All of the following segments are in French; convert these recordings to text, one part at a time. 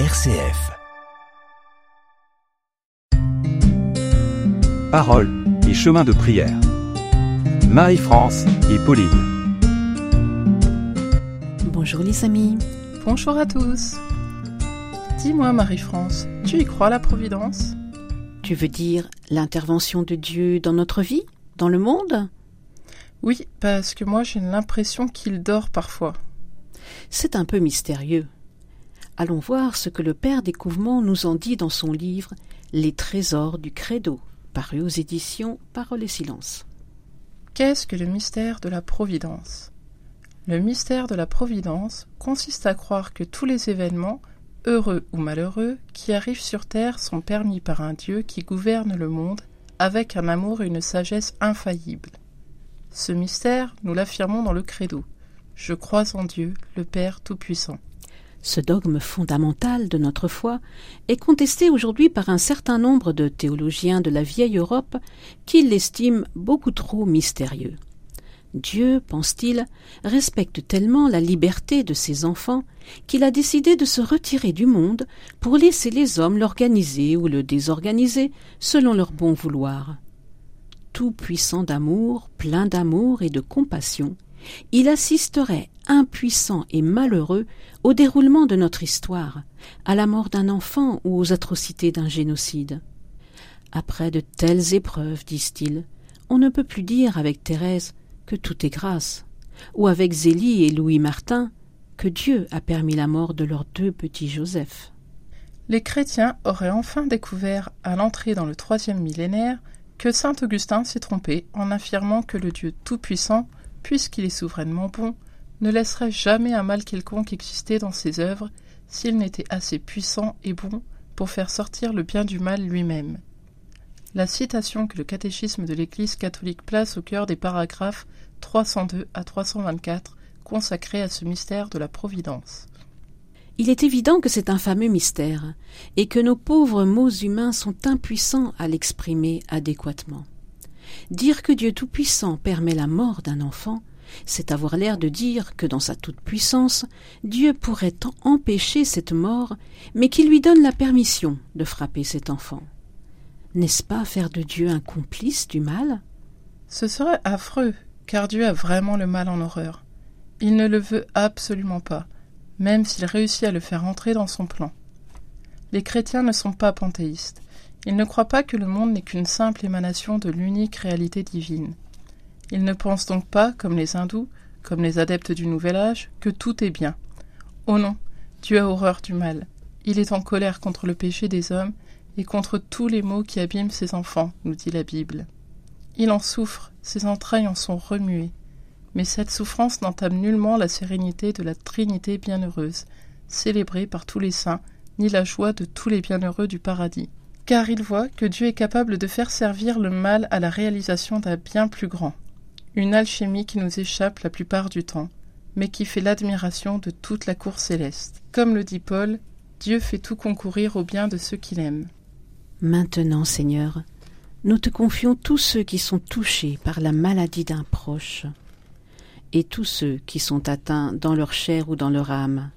RCF. Parole et chemin de prière. Marie-France et Pauline. Bonjour les amis. Bonjour à tous. Dis-moi Marie-France, tu y crois à la Providence? Tu veux dire l'intervention de Dieu dans notre vie, dans le monde? Oui, parce que moi j'ai l'impression qu'il dort parfois. C'est un peu mystérieux. Allons voir ce que le Père Découvrement nous en dit dans son livre Les trésors du Credo, paru aux éditions Parole et Silence. Qu'est-ce que le mystère de la Providence? Le mystère de la Providence consiste à croire que tous les événements heureux ou malheureux, qui arrivent sur terre sont permis par un Dieu qui gouverne le monde avec un amour et une sagesse infaillibles. Ce mystère, nous l'affirmons dans le credo. Je crois en Dieu, le Père Tout-Puissant. Ce dogme fondamental de notre foi est contesté aujourd'hui par un certain nombre de théologiens de la vieille Europe qui l'estiment beaucoup trop mystérieux. Dieu, pense-t-il, respecte tellement la liberté de ses enfants qu'il a décidé de se retirer du monde pour laisser les hommes l'organiser ou le désorganiser selon leur bon vouloir. Tout puissant d'amour, plein d'amour et de compassion, il assisterait impuissant et malheureux au déroulement de notre histoire, à la mort d'un enfant ou aux atrocités d'un génocide. Après de telles épreuves, disent-ils, on ne peut plus dire avec Thérèse que tout est grâce, ou avec Zélie et Louis Martin que Dieu a permis la mort de leurs deux petits Joseph. Les chrétiens auraient enfin découvert, à l'entrée dans le troisième millénaire, que saint Augustin s'est trompé en affirmant que le Dieu Tout-Puissant, puisqu'il est souverainement bon, ne laisserait jamais un mal quelconque exister dans ses œuvres s'il n'était assez puissant et bon pour faire sortir le bien du mal lui-même. La citation que le catéchisme de l'Église catholique place au cœur des paragraphes 302 à 324 consacrés à ce mystère de la Providence. Il est évident que c'est un fameux mystère, et que nos pauvres mots humains sont impuissants à l'exprimer adéquatement. Dire que Dieu Tout-Puissant permet la mort d'un enfant, c'est avoir l'air de dire que dans sa toute-puissance, Dieu pourrait empêcher cette mort, mais qu'il lui donne la permission de frapper cet enfant. N'est-ce pas faire de Dieu un complice du mal? Ce serait affreux, car Dieu a vraiment le mal en horreur. Il ne le veut absolument pas, même s'il réussit à le faire entrer dans son plan. Les chrétiens ne sont pas panthéistes. Ils ne croient pas que le monde n'est qu'une simple émanation de l'unique réalité divine. Ils ne pensent donc pas, comme les hindous, comme les adeptes du Nouvel Âge, que tout est bien. Oh non, Dieu a horreur du mal. Il est en colère contre le péché des hommes et contre tous les maux qui abîment ses enfants, nous dit la Bible. Il en souffre, ses entrailles en sont remuées. Mais cette souffrance n'entame nullement la sérénité de la Trinité bienheureuse, célébrée par tous les saints, ni la joie de tous les bienheureux du paradis. Car il voit que Dieu est capable de faire servir le mal à la réalisation d'un bien plus grand. Une alchimie qui nous échappe la plupart du temps, mais qui fait l'admiration de toute la cour céleste. Comme le dit Paul, Dieu fait tout concourir au bien de ceux qu'il aime. Maintenant, Seigneur, nous te confions tous ceux qui sont touchés par la maladie d'un proche, et tous ceux qui sont atteints dans leur chair ou dans leur âme.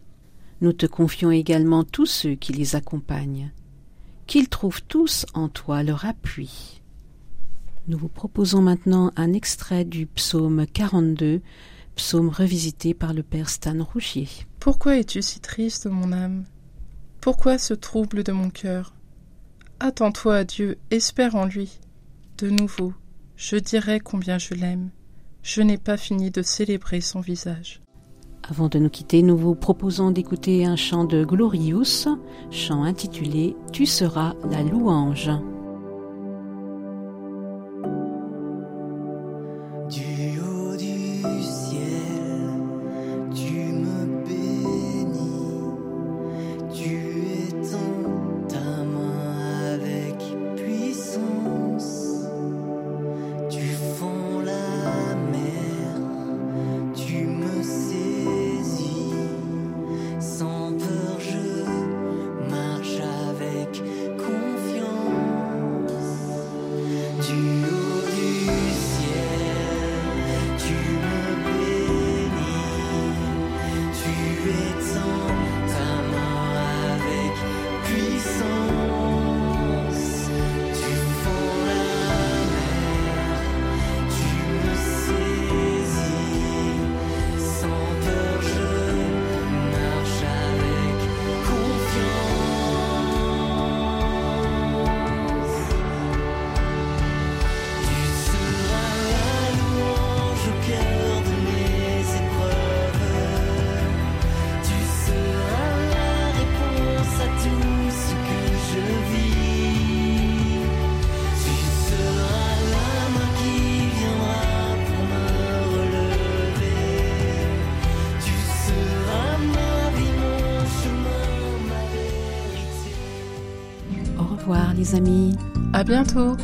Nous te confions également tous ceux qui les accompagnent, qu'ils trouvent tous en toi leur appui. Nous vous proposons maintenant un extrait du psaume 42, psaume revisité par le père Stan Rougier. Pourquoi es-tu si triste, mon âme? Pourquoi ce trouble de mon cœur? Attends-toi à Dieu, espère en lui. De nouveau, je dirai combien je l'aime. Je n'ai pas fini de célébrer son visage. Avant de nous quitter, nous vous proposons d'écouter un chant de Glorious, chant intitulé Tu seras la louange. Les amis. À bientôt.